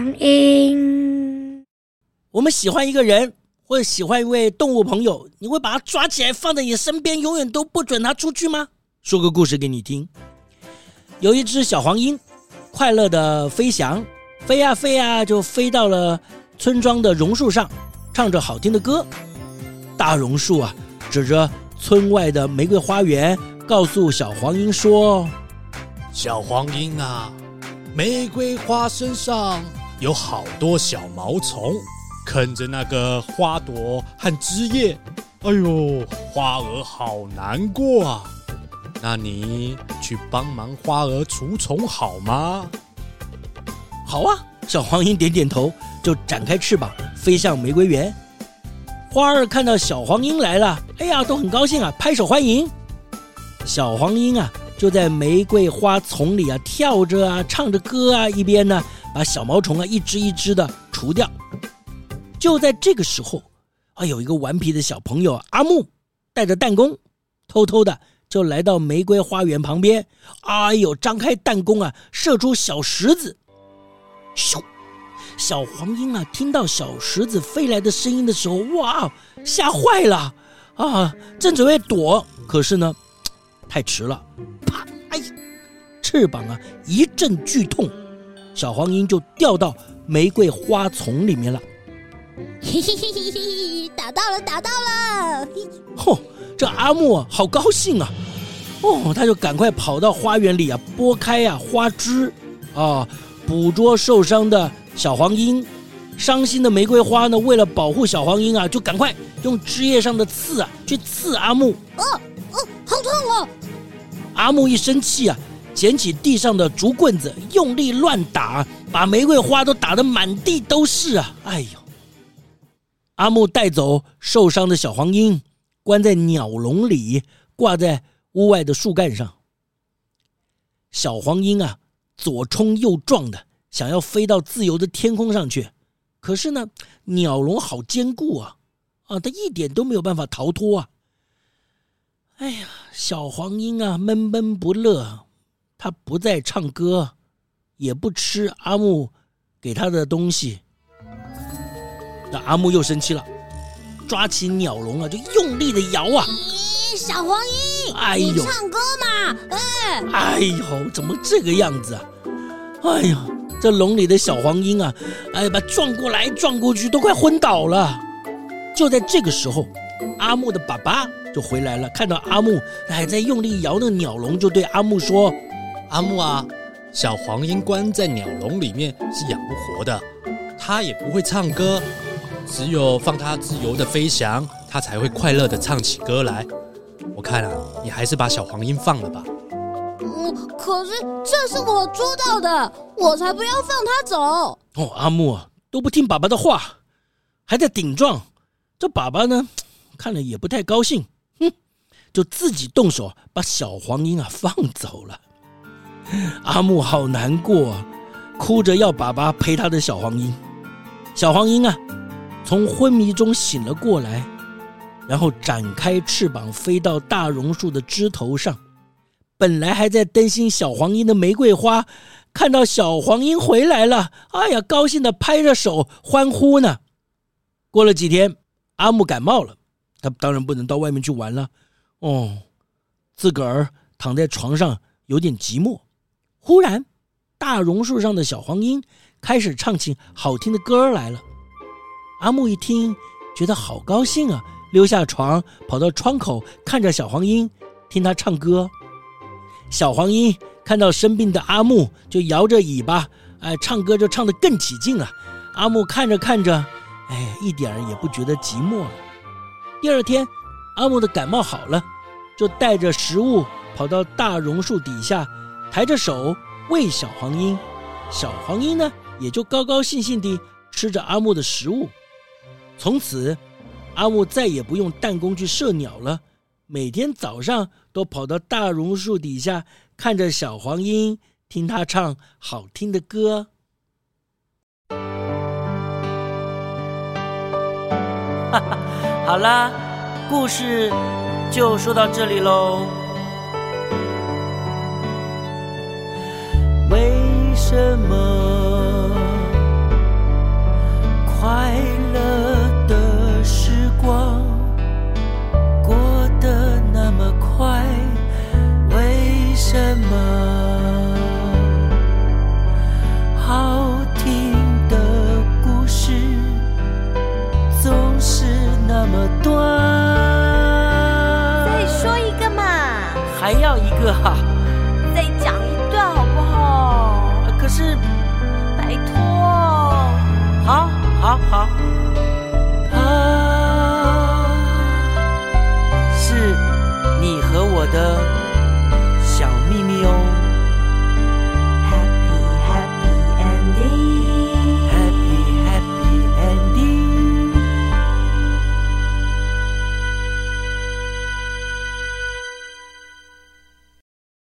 黄莺，我们喜欢一个人，或者喜欢一位动物朋友，你会把他抓起来放在你身边，永远都不准他出去吗？说个故事给你听。有一只小黄莺，快乐的飞翔，飞呀飞呀，就飞到了村庄的榕树上，唱着好听的歌。大榕树啊，指着村外的玫瑰花园，告诉小黄莺说：“小黄莺啊。”玫瑰花身上有好多小毛虫，啃着那个花朵和枝叶。哎呦，花儿好难过啊！那你去帮忙花儿除虫好吗？好啊，小黄莺点点头，就展开翅膀飞向玫瑰园。花儿看到小黄莺来了，哎呀，都很高兴啊，拍手欢迎。小黄莺啊。就在玫瑰花丛里啊，跳着啊，唱着歌啊，一边呢把小毛虫啊一只一只的除掉。就在这个时候，啊，有一个顽皮的小朋友阿木，带着弹弓，偷偷的就来到玫瑰花园旁边。哎呦，张开弹弓啊，射出小石子。咻！小黄莺啊，听到小石子飞来的声音的时候，哇，吓坏了啊！正准备躲，可是呢，太迟了。啪！哎翅膀啊，一阵剧痛，小黄莺就掉到玫瑰花丛里面了。嘿嘿嘿嘿嘿，打到了，打到了！嚯、哦，这阿木啊，好高兴啊！哦，他就赶快跑到花园里啊，拨开啊花枝啊，捕捉受伤的小黄莺。伤心的玫瑰花呢，为了保护小黄莺啊，就赶快用枝叶上的刺啊，去刺阿木。哦哦，好痛哦！阿木一生气啊。捡起地上的竹棍子，用力乱打，把玫瑰花都打得满地都是啊！哎呦！阿木带走受伤的小黄莺，关在鸟笼里，挂在屋外的树干上。小黄莺啊，左冲右撞的，想要飞到自由的天空上去，可是呢，鸟笼好坚固啊！啊，它一点都没有办法逃脱啊！哎呀，小黄莺啊，闷闷不乐。他不再唱歌，也不吃阿木给他的东西。那阿木又生气了，抓起鸟笼啊，就用力的摇啊！咦，小黄莺，哎呦，你唱歌嘛？哎，哎呦，怎么这个样子啊？哎呦，这笼里的小黄莺啊，哎呀，把撞过来撞过去，都快昏倒了。就在这个时候，阿木的爸爸就回来了，看到阿木还在用力摇那个鸟笼，就对阿木说。阿木啊，小黄莺关在鸟笼里面是养不活的，它也不会唱歌，只有放它自由的飞翔，它才会快乐的唱起歌来。我看啊，你还是把小黄莺放了吧。嗯，可是这是我捉到的，我才不要放它走。哦，阿木啊，都不听爸爸的话，还在顶撞，这爸爸呢，看了也不太高兴，哼，就自己动手把小黄莺啊放走了。阿木好难过啊，哭着要爸爸陪他的小黄莺。小黄莺啊，从昏迷中醒了过来，然后展开翅膀飞到大榕树的枝头上。本来还在担心小黄莺的玫瑰花，看到小黄莺回来了，哎呀，高兴的拍着手欢呼呢。过了几天，阿木感冒了，他当然不能到外面去玩了。哦，自个儿躺在床上，有点寂寞。忽然，大榕树上的小黄莺开始唱起好听的歌来了。阿木一听，觉得好高兴啊，溜下床，跑到窗口看着小黄莺，听它唱歌。小黄莺看到生病的阿木，就摇着尾巴，哎，唱歌就唱得更起劲了。阿木看着看着，哎，一点儿也不觉得寂寞了。第二天，阿木的感冒好了，就带着食物跑到大榕树底下。抬着手喂小黄莺，小黄莺呢也就高高兴兴地吃着阿木的食物。从此，阿木再也不用弹弓去射鸟了，每天早上都跑到大榕树底下看着小黄莺，听它唱好听的歌。哈哈，好啦，故事就说到这里喽。么短？再说一个嘛！还要一个哈。